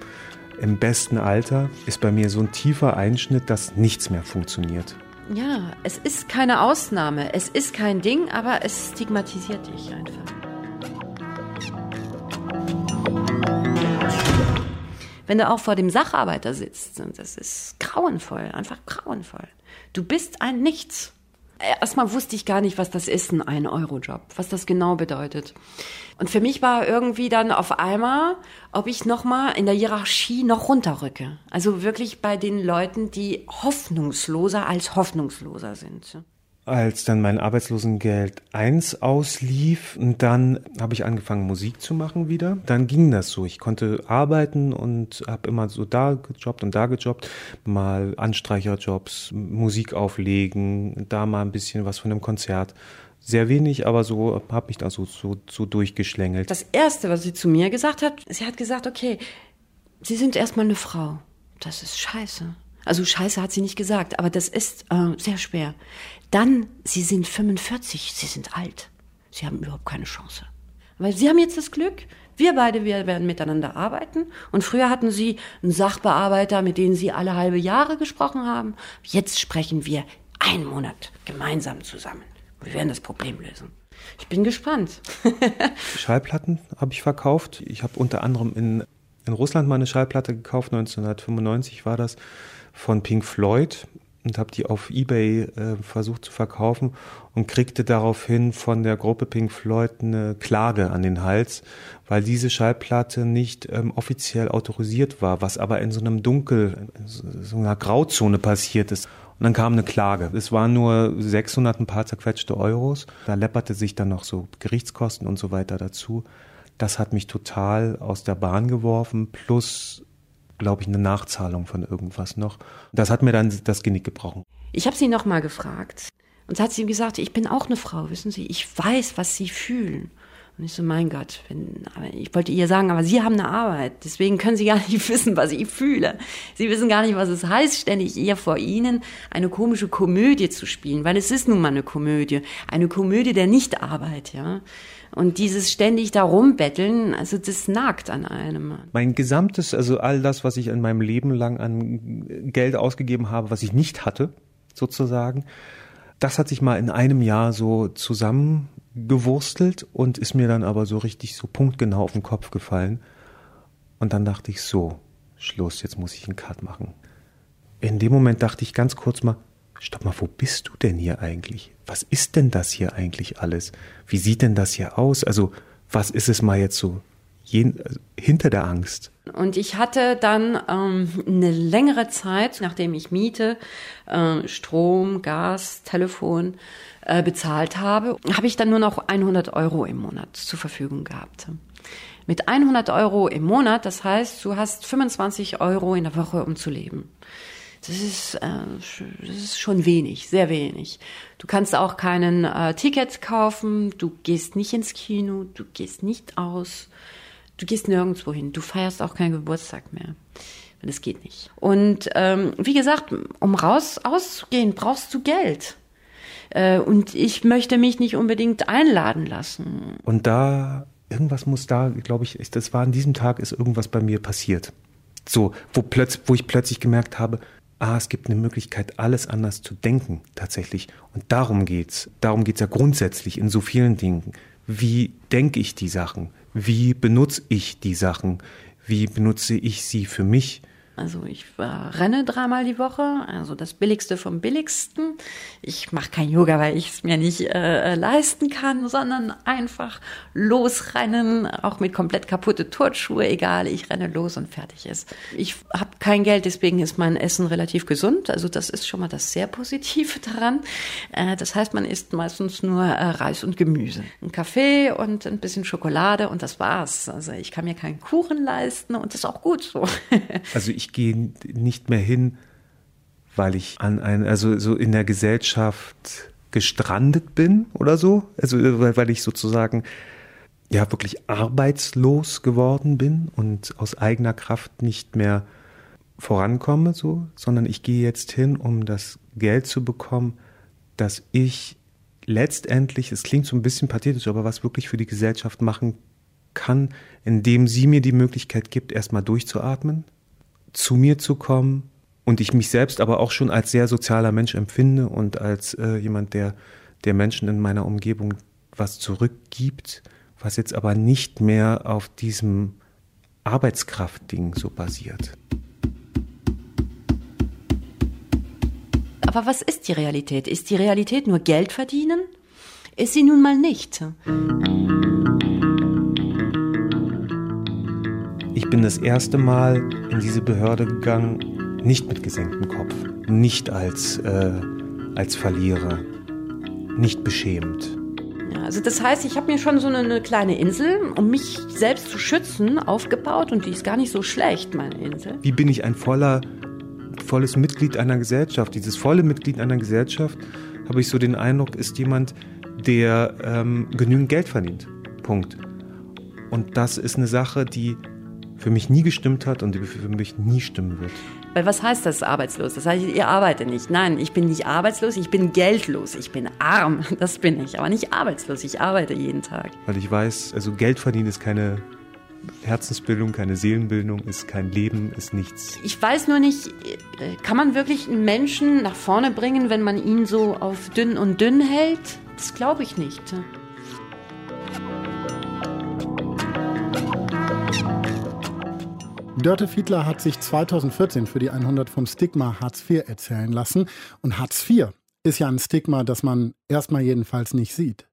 im besten Alter, ist bei mir so ein tiefer Einschnitt, dass nichts mehr funktioniert. Ja, es ist keine Ausnahme, es ist kein Ding, aber es stigmatisiert dich einfach. Wenn du auch vor dem Sacharbeiter sitzt, das ist grauenvoll, einfach grauenvoll. Du bist ein Nichts. Erstmal wusste ich gar nicht, was das ist, ein Ein-Euro-Job, was das genau bedeutet. Und für mich war irgendwie dann auf einmal, ob ich nochmal in der Hierarchie noch runterrücke. Also wirklich bei den Leuten, die hoffnungsloser als hoffnungsloser sind als dann mein Arbeitslosengeld 1 auslief, dann habe ich angefangen Musik zu machen wieder. Dann ging das so. Ich konnte arbeiten und habe immer so da gejobbt und da gejobbt, mal Anstreicherjobs, Musik auflegen, da mal ein bisschen was von einem Konzert. Sehr wenig, aber so habe ich da so, so, so durchgeschlängelt. Das erste, was sie zu mir gesagt hat, sie hat gesagt, okay, Sie sind erstmal eine Frau. Das ist scheiße. Also scheiße hat sie nicht gesagt, aber das ist äh, sehr schwer. Dann, Sie sind 45, Sie sind alt. Sie haben überhaupt keine Chance. Weil Sie haben jetzt das Glück, wir beide wir werden miteinander arbeiten. Und früher hatten Sie einen Sachbearbeiter, mit dem Sie alle halbe Jahre gesprochen haben. Jetzt sprechen wir einen Monat gemeinsam zusammen. Wir werden das Problem lösen. Ich bin gespannt. Schallplatten habe ich verkauft. Ich habe unter anderem in, in Russland mal eine Schallplatte gekauft, 1995 war das, von Pink Floyd und habe die auf eBay äh, versucht zu verkaufen und kriegte daraufhin von der Gruppe Pink Floyd eine Klage an den Hals, weil diese Schallplatte nicht ähm, offiziell autorisiert war, was aber in so einem Dunkel, so einer Grauzone passiert ist. Und dann kam eine Klage. Es waren nur 600 ein paar zerquetschte Euros. Da läpperte sich dann noch so Gerichtskosten und so weiter dazu. Das hat mich total aus der Bahn geworfen, plus glaube ich, eine Nachzahlung von irgendwas noch. Das hat mir dann das Genick gebrochen. Ich habe sie noch mal gefragt. Und hat sie gesagt, ich bin auch eine Frau, wissen Sie, ich weiß, was Sie fühlen. Und ich so, mein Gott, wenn, ich wollte ihr sagen, aber Sie haben eine Arbeit, deswegen können Sie gar nicht wissen, was ich fühle. Sie wissen gar nicht, was es heißt, ständig ihr vor Ihnen eine komische Komödie zu spielen, weil es ist nun mal eine Komödie, eine Komödie der Nichtarbeit, ja. Und dieses ständig da rumbetteln, also das nagt an einem. Mein gesamtes, also all das, was ich in meinem Leben lang an Geld ausgegeben habe, was ich nicht hatte, sozusagen, das hat sich mal in einem Jahr so zusammengewurstelt und ist mir dann aber so richtig so punktgenau auf den Kopf gefallen. Und dann dachte ich so, Schluss, jetzt muss ich einen Cut machen. In dem Moment dachte ich ganz kurz mal, stopp mal, wo bist du denn hier eigentlich? Was ist denn das hier eigentlich alles? Wie sieht denn das hier aus? Also, was ist es mal jetzt so also hinter der Angst? Und ich hatte dann ähm, eine längere Zeit, nachdem ich Miete, äh, Strom, Gas, Telefon äh, bezahlt habe, habe ich dann nur noch 100 Euro im Monat zur Verfügung gehabt. Mit 100 Euro im Monat, das heißt, du hast 25 Euro in der Woche, um zu leben. Das ist, äh, das ist schon wenig, sehr wenig. Du kannst auch keinen äh, Ticket kaufen, du gehst nicht ins Kino, du gehst nicht aus, du gehst nirgendwo hin, du feierst auch keinen Geburtstag mehr. Das geht nicht. Und ähm, wie gesagt, um raus auszugehen, brauchst du Geld. Äh, und ich möchte mich nicht unbedingt einladen lassen. Und da, irgendwas muss da, glaube ich, das war an diesem Tag, ist irgendwas bei mir passiert. So, wo, plötz, wo ich plötzlich gemerkt habe, ah, es gibt eine Möglichkeit, alles anders zu denken tatsächlich. Und darum geht's. Darum geht's ja grundsätzlich in so vielen Dingen. wie denke ich die Sachen, wie benutze ich die Sachen, wie benutze ich sie für mich also ich äh, renne dreimal die Woche, also das Billigste vom Billigsten. Ich mache kein Yoga, weil ich es mir nicht äh, leisten kann, sondern einfach losrennen, auch mit komplett kaputte Turnschuhe, egal, ich renne los und fertig ist. Ich habe kein Geld, deswegen ist mein Essen relativ gesund. Also das ist schon mal das sehr Positive daran. Äh, das heißt, man isst meistens nur äh, Reis und Gemüse, ein Kaffee und ein bisschen Schokolade und das war's. Also ich kann mir keinen Kuchen leisten und das ist auch gut so. Also ich gehe nicht mehr hin, weil ich an ein, also so in der Gesellschaft gestrandet bin oder so. Also weil, ich sozusagen ja wirklich arbeitslos geworden bin und aus eigener Kraft nicht mehr vorankomme, so, sondern ich gehe jetzt hin, um das Geld zu bekommen, dass ich letztendlich, es klingt so ein bisschen pathetisch, aber was wirklich für die Gesellschaft machen kann, indem sie mir die Möglichkeit gibt, erstmal durchzuatmen, zu mir zu kommen und ich mich selbst aber auch schon als sehr sozialer Mensch empfinde und als äh, jemand, der, der Menschen in meiner Umgebung was zurückgibt, was jetzt aber nicht mehr auf diesem Arbeitskraftding so basiert. Aber was ist die Realität? Ist die Realität nur Geld verdienen? Ist sie nun mal nicht. Bin das erste Mal in diese Behörde gegangen, nicht mit gesenktem Kopf, nicht als, äh, als Verlierer, nicht beschämt. Ja, also das heißt, ich habe mir schon so eine, eine, kleine Insel, um mich selbst zu schützen, aufgebaut und die ist gar nicht so schlecht, meine Insel. Wie bin ich ein voller, volles Mitglied einer Gesellschaft? Dieses volle Mitglied einer Gesellschaft, habe ich so den Eindruck, ist jemand, der ähm, genügend Geld verdient. Punkt. Und das ist eine Sache, die für mich nie gestimmt hat und die für mich nie stimmen wird. Weil was heißt das arbeitslos? Das heißt, ihr arbeitet nicht. Nein, ich bin nicht arbeitslos, ich bin geldlos, ich bin arm. Das bin ich, aber nicht arbeitslos. Ich arbeite jeden Tag. Weil ich weiß, also Geld verdienen ist keine Herzensbildung, keine Seelenbildung, ist kein Leben, ist nichts. Ich weiß nur nicht, kann man wirklich einen Menschen nach vorne bringen, wenn man ihn so auf dünn und dünn hält? Das glaube ich nicht. Dörte Fiedler hat sich 2014 für die 100 vom Stigma Hartz IV erzählen lassen. Und Hartz IV ist ja ein Stigma, das man erstmal jedenfalls nicht sieht.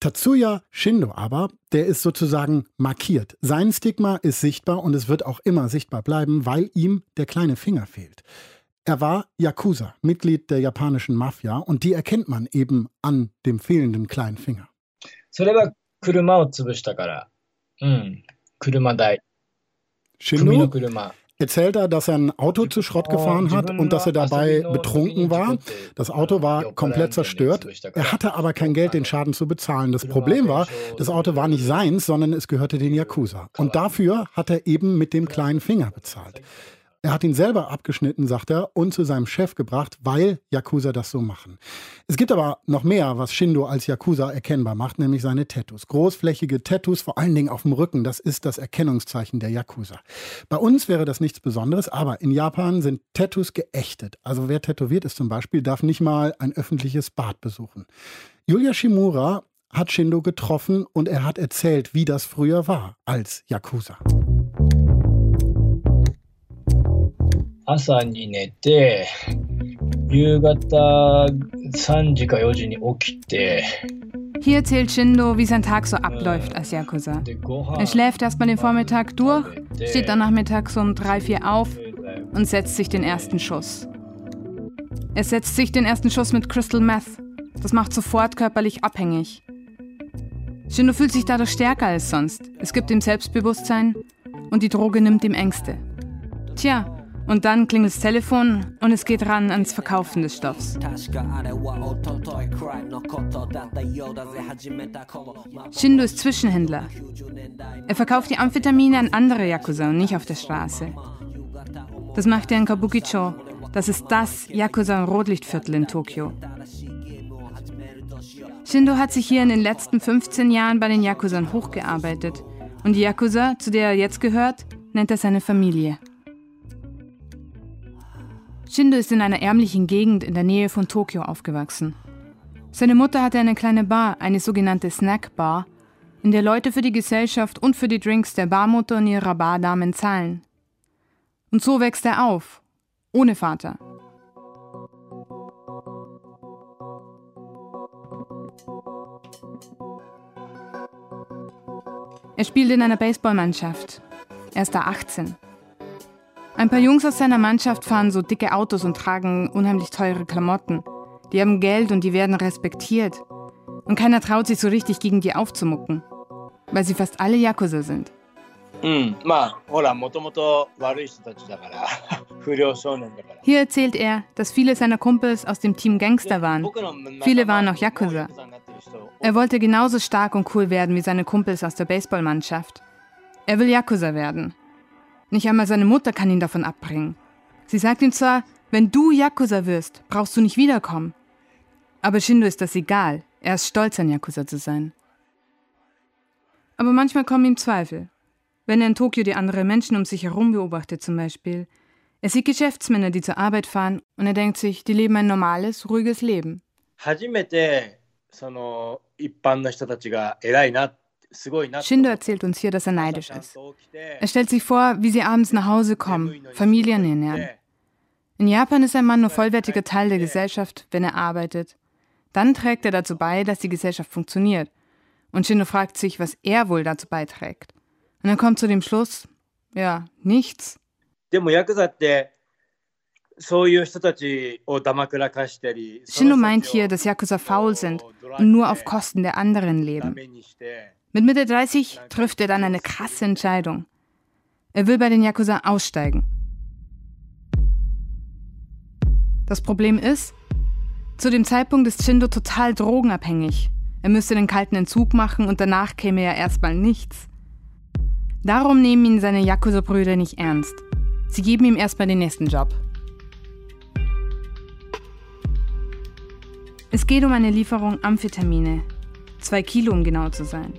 Tatsuya Shindo aber, der ist sozusagen markiert. Sein Stigma ist sichtbar und es wird auch immer sichtbar bleiben, weil ihm der kleine Finger fehlt. Er war Yakuza, Mitglied der japanischen Mafia und die erkennt man eben an dem fehlenden kleinen Finger. それは車を潰したから。うん。車代。 Shindo erzählt er, dass er ein Auto zu Schrott gefahren hat und dass er dabei betrunken war. Das Auto war komplett zerstört. Er hatte aber kein Geld, den Schaden zu bezahlen. Das Problem war, das Auto war nicht seins, sondern es gehörte den Yakuza. Und dafür hat er eben mit dem kleinen Finger bezahlt. Er hat ihn selber abgeschnitten, sagt er, und zu seinem Chef gebracht, weil Yakuza das so machen. Es gibt aber noch mehr, was Shindo als Yakuza erkennbar macht, nämlich seine Tattoos. Großflächige Tattoos, vor allen Dingen auf dem Rücken, das ist das Erkennungszeichen der Yakuza. Bei uns wäre das nichts Besonderes, aber in Japan sind Tattoos geächtet. Also wer tätowiert ist zum Beispiel, darf nicht mal ein öffentliches Bad besuchen. Yulia Shimura hat Shindo getroffen und er hat erzählt, wie das früher war als Yakuza. 朝に寝て、夕方3時か4時に起きて、Hier erzählt Shindo, wie sein Tag so abläuft als Yakuza. Er schläft erstmal den Vormittag durch, steht dann nachmittags um 3, 4 auf und setzt sich den ersten Schuss. Er setzt sich den ersten Schuss mit Crystal Meth. Das macht sofort körperlich abhängig. Shindo fühlt sich dadurch stärker als sonst. Es gibt ihm Selbstbewusstsein und die Droge nimmt ihm Ängste. Tja, und dann klingelt das Telefon und es geht ran ans Verkaufen des Stoffs. Shindo ist Zwischenhändler. Er verkauft die Amphetamine an andere Yakuza und nicht auf der Straße. Das macht er in Kabukicho. Das ist das Yakuza-Rotlichtviertel in Tokio. Shindo hat sich hier in den letzten 15 Jahren bei den Yakuzern hochgearbeitet. Und die Yakuza, zu der er jetzt gehört, nennt er seine Familie. Shindo ist in einer ärmlichen Gegend in der Nähe von Tokio aufgewachsen. Seine Mutter hatte eine kleine Bar, eine sogenannte Snackbar, in der Leute für die Gesellschaft und für die Drinks der Barmutter und ihrer Bardamen zahlen. Und so wächst er auf, ohne Vater. Er spielt in einer Baseballmannschaft. Er ist da 18. Ein paar Jungs aus seiner Mannschaft fahren so dicke Autos und tragen unheimlich teure Klamotten. Die haben Geld und die werden respektiert. Und keiner traut sich so richtig gegen die aufzumucken. Weil sie fast alle Yakuza sind. Hier erzählt er, dass viele seiner Kumpels aus dem Team Gangster waren. Viele waren auch Yakuza. Er wollte genauso stark und cool werden wie seine Kumpels aus der Baseballmannschaft. Er will Yakuza werden. Nicht einmal seine Mutter kann ihn davon abbringen. Sie sagt ihm zwar, wenn du Yakuza wirst, brauchst du nicht wiederkommen. Aber Shindo ist das egal. Er ist stolz, ein Yakuza zu sein. Aber manchmal kommen ihm Zweifel. Wenn er in Tokio die anderen Menschen um sich herum beobachtet zum Beispiel. Er sieht Geschäftsmänner, die zur Arbeit fahren und er denkt sich, die leben ein normales, ruhiges Leben. Shindo erzählt uns hier, dass er neidisch ist. Er stellt sich vor, wie sie abends nach Hause kommen, Familien ernähren. In Japan ist ein Mann nur vollwertiger Teil der Gesellschaft, wenn er arbeitet. Dann trägt er dazu bei, dass die Gesellschaft funktioniert. Und Shindo fragt sich, was er wohl dazu beiträgt. Und er kommt zu dem Schluss, ja, nichts. Shindo meint hier, dass Yakuza faul sind und nur auf Kosten der anderen leben. Mit Mitte 30 trifft er dann eine krasse Entscheidung. Er will bei den Yakuza aussteigen. Das Problem ist, zu dem Zeitpunkt ist Shindo total drogenabhängig. Er müsste den kalten Entzug machen und danach käme ja erstmal nichts. Darum nehmen ihn seine Yakuza-Brüder nicht ernst. Sie geben ihm erstmal den nächsten Job. Es geht um eine Lieferung Amphetamine. Zwei Kilo, um genau zu sein.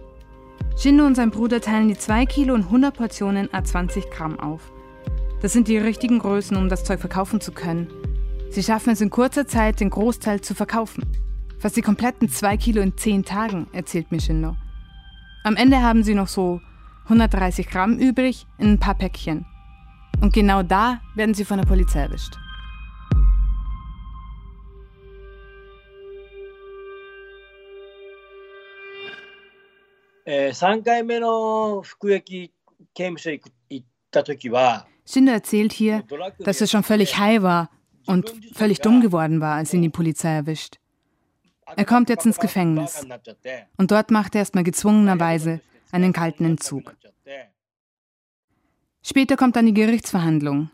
Shindo und sein Bruder teilen die 2 Kilo und 100 Portionen a 20 Gramm auf. Das sind die richtigen Größen, um das Zeug verkaufen zu können. Sie schaffen es in kurzer Zeit, den Großteil zu verkaufen. Fast die kompletten 2 Kilo in 10 Tagen, erzählt mir Shindo. Am Ende haben sie noch so 130 Gramm übrig in ein paar Päckchen. Und genau da werden sie von der Polizei erwischt. Shindo erzählt hier, dass er schon völlig high war und völlig dumm geworden war, als ihn die Polizei erwischt. Er kommt jetzt ins Gefängnis und dort macht er erstmal gezwungenerweise einen kalten Entzug. Später kommt dann die Gerichtsverhandlung.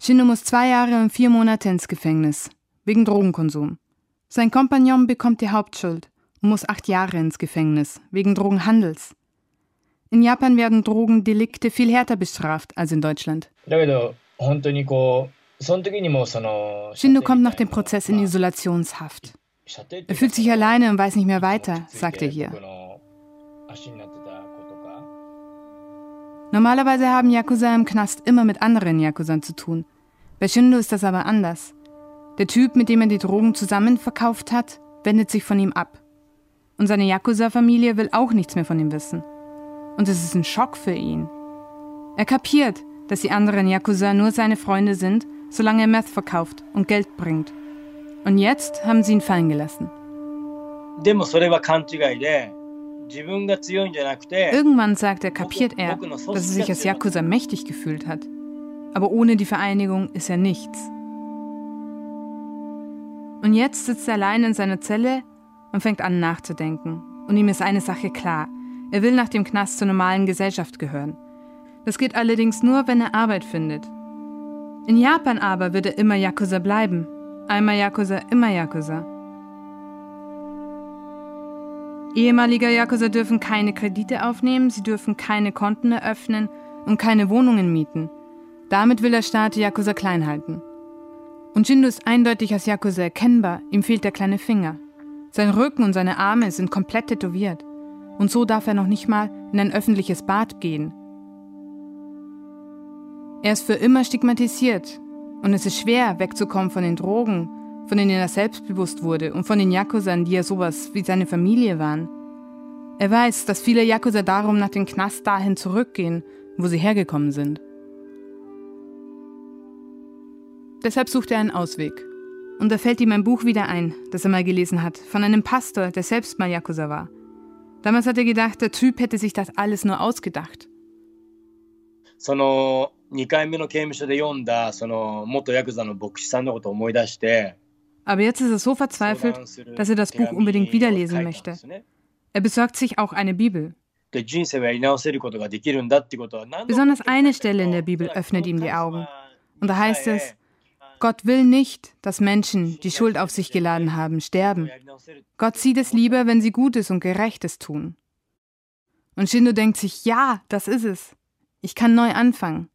Shindo muss zwei Jahre und vier Monate ins Gefängnis, wegen Drogenkonsum. Sein Kompagnon bekommt die Hauptschuld und muss acht Jahre ins Gefängnis, wegen Drogenhandels. In Japan werden Drogendelikte viel härter bestraft als in Deutschland. Shindo kommt nach dem Prozess in Isolationshaft. Er fühlt sich alleine und weiß nicht mehr weiter, sagt er hier. Normalerweise haben Yakuza im Knast immer mit anderen Yakuzern zu tun. Bei Shindo ist das aber anders. Der Typ, mit dem er die Drogen zusammen verkauft hat, wendet sich von ihm ab. Und seine Yakuza-Familie will auch nichts mehr von ihm wissen. Und es ist ein Schock für ihn. Er kapiert, dass die anderen Yakuza nur seine Freunde sind, solange er Meth verkauft und Geld bringt. Und jetzt haben sie ihn fallen gelassen. Irgendwann sagt er, kapiert er, dass er sich als Yakuza mächtig gefühlt hat. Aber ohne die Vereinigung ist er nichts. Und jetzt sitzt er allein in seiner Zelle und fängt an nachzudenken. Und ihm ist eine Sache klar. Er will nach dem Knast zur normalen Gesellschaft gehören. Das geht allerdings nur, wenn er Arbeit findet. In Japan aber wird er immer Yakuza bleiben. Einmal Yakuza, immer Yakuza. Ehemalige Yakuza dürfen keine Kredite aufnehmen, sie dürfen keine Konten eröffnen und keine Wohnungen mieten. Damit will der Staat die Yakuza klein halten. Und Jindo ist eindeutig als Yakuza erkennbar, ihm fehlt der kleine Finger. Sein Rücken und seine Arme sind komplett tätowiert. Und so darf er noch nicht mal in ein öffentliches Bad gehen. Er ist für immer stigmatisiert und es ist schwer wegzukommen von den Drogen, von denen er selbstbewusst wurde und von den Yakuzern, die ja sowas wie seine Familie waren. Er weiß, dass viele Yakuza darum nach dem Knast dahin zurückgehen, wo sie hergekommen sind. Deshalb sucht er einen Ausweg. Und da fällt ihm ein Buch wieder ein, das er mal gelesen hat, von einem Pastor, der selbst mal Yakuza war. Damals hat er gedacht, der Typ hätte sich das alles nur ausgedacht. その2回目の刑務所で読んだその元ヤクザの牧師さんのことを思い出して Aber jetzt ist er so verzweifelt, dass er das Buch unbedingt wieder lesen möchte. Er besorgt sich auch eine Bibel. Besonders eine Stelle in der Bibel öffnet ihm die Augen. Und da heißt es, Gott will nicht, dass Menschen, die Schuld auf sich geladen haben, sterben. Gott sieht es lieber, wenn sie Gutes und Gerechtes tun. Und Shindo denkt sich, ja, das ist es. Ich kann neu anfangen.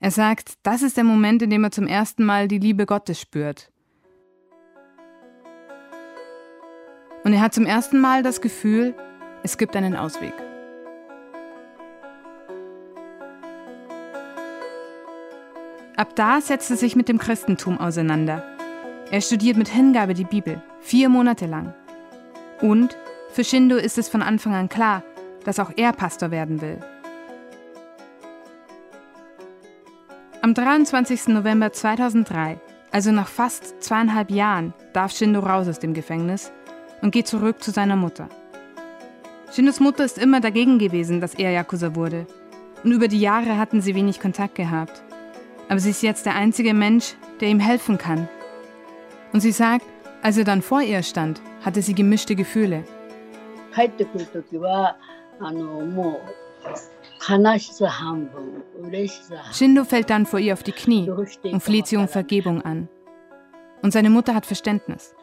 Er sagt, das ist der Moment, in dem er zum ersten Mal die Liebe Gottes spürt. Und er hat zum ersten Mal das Gefühl, es gibt einen Ausweg. Ab da setzt er sich mit dem Christentum auseinander. Er studiert mit Hingabe die Bibel, vier Monate lang. Und für Shindo ist es von Anfang an klar, dass auch er Pastor werden will. Am 23. November 2003, also nach fast zweieinhalb Jahren, darf Shindo raus aus dem Gefängnis und geht zurück zu seiner Mutter. Shindos Mutter ist immer dagegen gewesen, dass er Yakuza wurde. Und über die Jahre hatten sie wenig Kontakt gehabt. Aber sie ist jetzt der einzige Mensch, der ihm helfen kann. Und sie sagt, als er dann vor ihr stand, hatte sie gemischte Gefühle. Shindo fällt dann vor ihr auf die Knie und fleht sie um Vergebung an. Und seine Mutter hat Verständnis.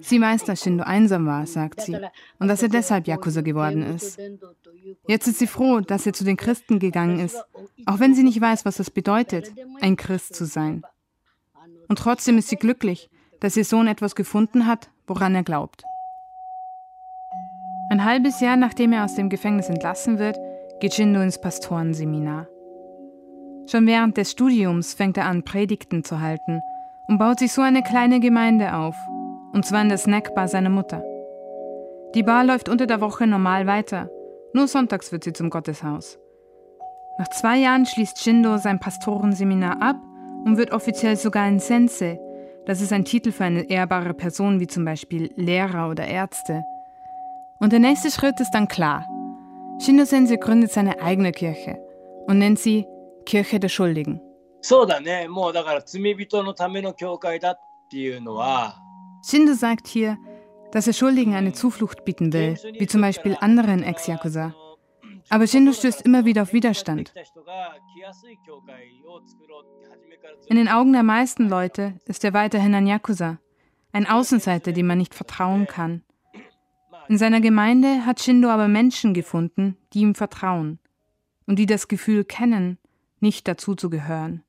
Sie weiß, dass Shindo einsam war, sagt sie, und dass er deshalb Yakuza geworden ist. Jetzt ist sie froh, dass er zu den Christen gegangen ist, auch wenn sie nicht weiß, was es bedeutet, ein Christ zu sein. Und trotzdem ist sie glücklich, dass ihr Sohn etwas gefunden hat, woran er glaubt. Ein halbes Jahr nachdem er aus dem Gefängnis entlassen wird, geht Shindo ins Pastorenseminar. Schon während des Studiums fängt er an, Predigten zu halten und baut sich so eine kleine Gemeinde auf, und zwar in der Snackbar seiner Mutter. Die Bar läuft unter der Woche normal weiter, nur sonntags wird sie zum Gotteshaus. Nach zwei Jahren schließt Shindo sein Pastorenseminar ab und wird offiziell sogar ein Sensei. Das ist ein Titel für eine ehrbare Person wie zum Beispiel Lehrer oder Ärzte. Und der nächste Schritt ist dann klar. Shindo Sensei gründet seine eigene Kirche und nennt sie Kirche der Schuldigen. そうだね、もうだから罪人のための教会だっていうのは。Shindo sagt hier, dass er Schuldigen eine Zuflucht bieten will, wie zum Beispiel anderen Ex-Yakuza. Aber Shindo stößt immer wieder auf Widerstand. In den Augen der meisten Leute ist er weiterhin ein Yakuza, ein Außenseiter, dem man nicht vertrauen kann. In seiner Gemeinde hat Shindo aber Menschen gefunden, die ihm vertrauen und die das Gefühl kennen, nicht dazu zu gehören.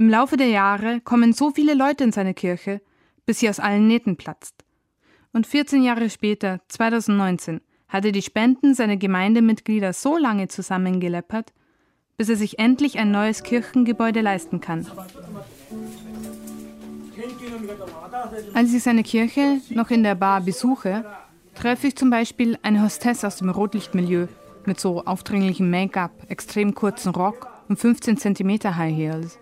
Im Laufe der Jahre kommen so viele Leute in seine Kirche, bis sie aus allen Nähten platzt. Und 14 Jahre später, 2019, hat er die Spenden seiner Gemeindemitglieder so lange zusammengeleppert, bis er sich endlich ein neues Kirchengebäude leisten kann. Als ich seine Kirche noch in der Bar besuche, treffe ich zum Beispiel eine Hostess aus dem Rotlichtmilieu mit so aufdringlichem Make-up, extrem kurzen Rock und 15 cm High Heels.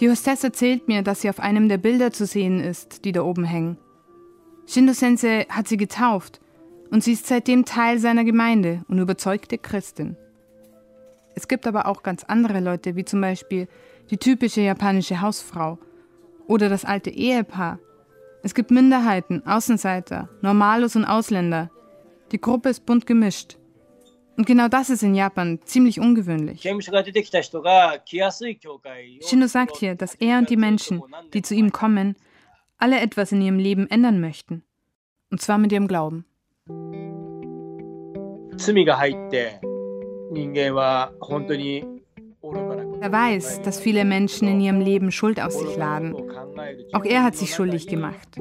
Die Hostess erzählt mir, dass sie auf einem der Bilder zu sehen ist, die da oben hängen. Shindo Sensei hat sie getauft und sie ist seitdem Teil seiner Gemeinde und überzeugte Christin. Es gibt aber auch ganz andere Leute, wie zum Beispiel die typische japanische Hausfrau oder das alte Ehepaar. Es gibt Minderheiten, Außenseiter, Normalos und Ausländer. Die Gruppe ist bunt gemischt. Und genau das ist in Japan ziemlich ungewöhnlich. Shindo sagt hier, dass er und die Menschen, die zu ihm kommen, alle etwas in ihrem Leben ändern möchten. Und zwar mit ihrem Glauben. Er weiß, dass viele Menschen in ihrem Leben Schuld auf sich laden. Auch er hat sich schuldig gemacht.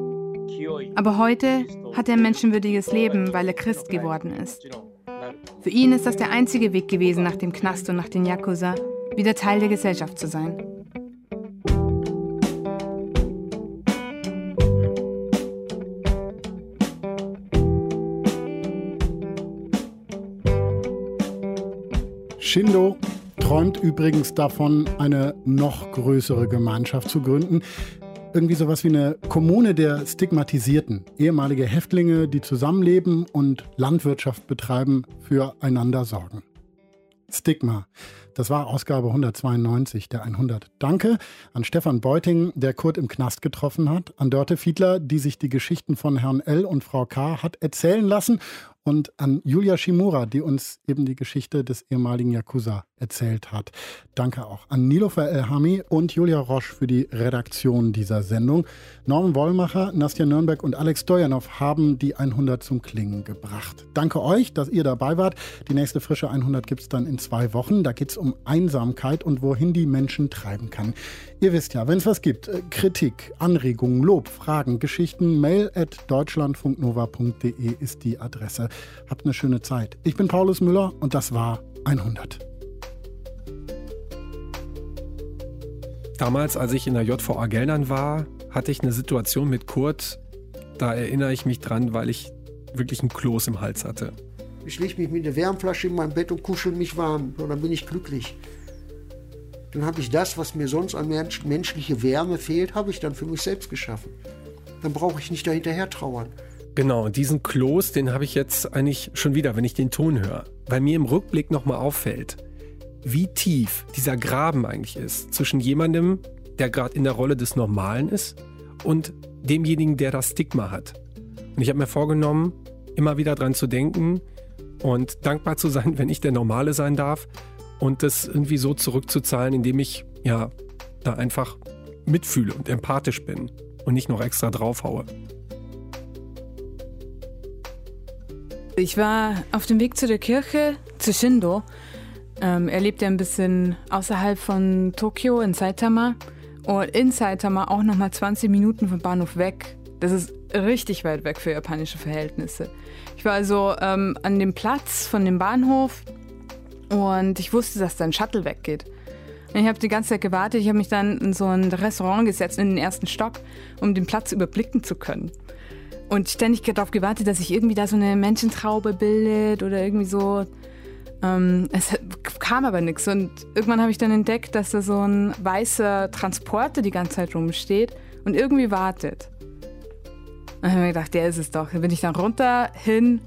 Aber heute hat er ein menschenwürdiges Leben, weil er Christ geworden ist. Für ihn ist das der einzige Weg gewesen nach dem Knast und nach den Yakuza, wieder Teil der Gesellschaft zu sein. Shindo träumt übrigens davon, eine noch größere Gemeinschaft zu gründen. Irgendwie sowas wie eine Kommune der Stigmatisierten. Ehemalige Häftlinge, die zusammenleben und Landwirtschaft betreiben, füreinander sorgen. Stigma. Das war Ausgabe 192 der 100. Danke an Stefan Beuting, der Kurt im Knast getroffen hat, an Dörte Fiedler, die sich die Geschichten von Herrn L. und Frau K. hat erzählen lassen und an Julia Shimura, die uns eben die Geschichte des ehemaligen Yakuza erzählt hat. Danke auch an Nilofer Elhami und Julia Roche für die Redaktion dieser Sendung. Norman Wollmacher, Nastja Nürnberg und Alex Stojanov haben die 100 zum Klingen gebracht. Danke euch, dass ihr dabei wart. Die nächste frische 100 gibt es dann in zwei Wochen. Da geht es um Einsamkeit und wohin die Menschen treiben kann. Ihr wisst ja, wenn es was gibt, äh, Kritik, Anregungen, Lob, Fragen, Geschichten, mail at deutschlandfunknova.de ist die Adresse. Habt eine schöne Zeit. Ich bin Paulus Müller und das war 100. Damals, als ich in der JVA Geldern war, hatte ich eine Situation mit Kurt. Da erinnere ich mich dran, weil ich wirklich einen Kloß im Hals hatte. Ich lege mich mit der Wärmflasche in mein Bett und kuschel mich warm. Und dann bin ich glücklich. Dann habe ich das, was mir sonst an mensch menschliche Wärme fehlt, habe ich dann für mich selbst geschaffen. Dann brauche ich nicht dahinterher trauern. Genau, und diesen Kloß, den habe ich jetzt eigentlich schon wieder, wenn ich den Ton höre. Weil mir im Rückblick nochmal auffällt, wie tief dieser Graben eigentlich ist zwischen jemandem, der gerade in der Rolle des Normalen ist, und demjenigen, der das Stigma hat. Und ich habe mir vorgenommen, immer wieder dran zu denken und dankbar zu sein, wenn ich der Normale sein darf und das irgendwie so zurückzuzahlen, indem ich ja da einfach mitfühle und empathisch bin und nicht noch extra draufhaue. Ich war auf dem Weg zu der Kirche, zu Shindo. Ähm, er lebt ja ein bisschen außerhalb von Tokio in Saitama. Und in Saitama auch nochmal 20 Minuten vom Bahnhof weg. Das ist richtig weit weg für japanische Verhältnisse. Ich war also ähm, an dem Platz von dem Bahnhof und ich wusste, dass da ein Shuttle weggeht. Ich habe die ganze Zeit gewartet. Ich habe mich dann in so ein Restaurant gesetzt, in den ersten Stock, um den Platz überblicken zu können und ständig darauf gewartet, dass sich irgendwie da so eine Menschentraube bildet oder irgendwie so. Ähm, es kam aber nichts und irgendwann habe ich dann entdeckt, dass da so ein weißer Transporter die ganze Zeit rumsteht und irgendwie wartet. Dann habe ich mir gedacht, der ist es doch. Dann bin ich dann runter, hin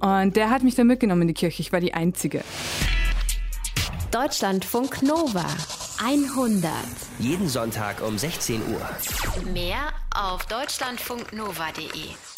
und der hat mich dann mitgenommen in die Kirche. Ich war die Einzige. Deutschlandfunk Nova 100. Jeden Sonntag um 16 Uhr. Mehr auf deutschlandfunknova.de.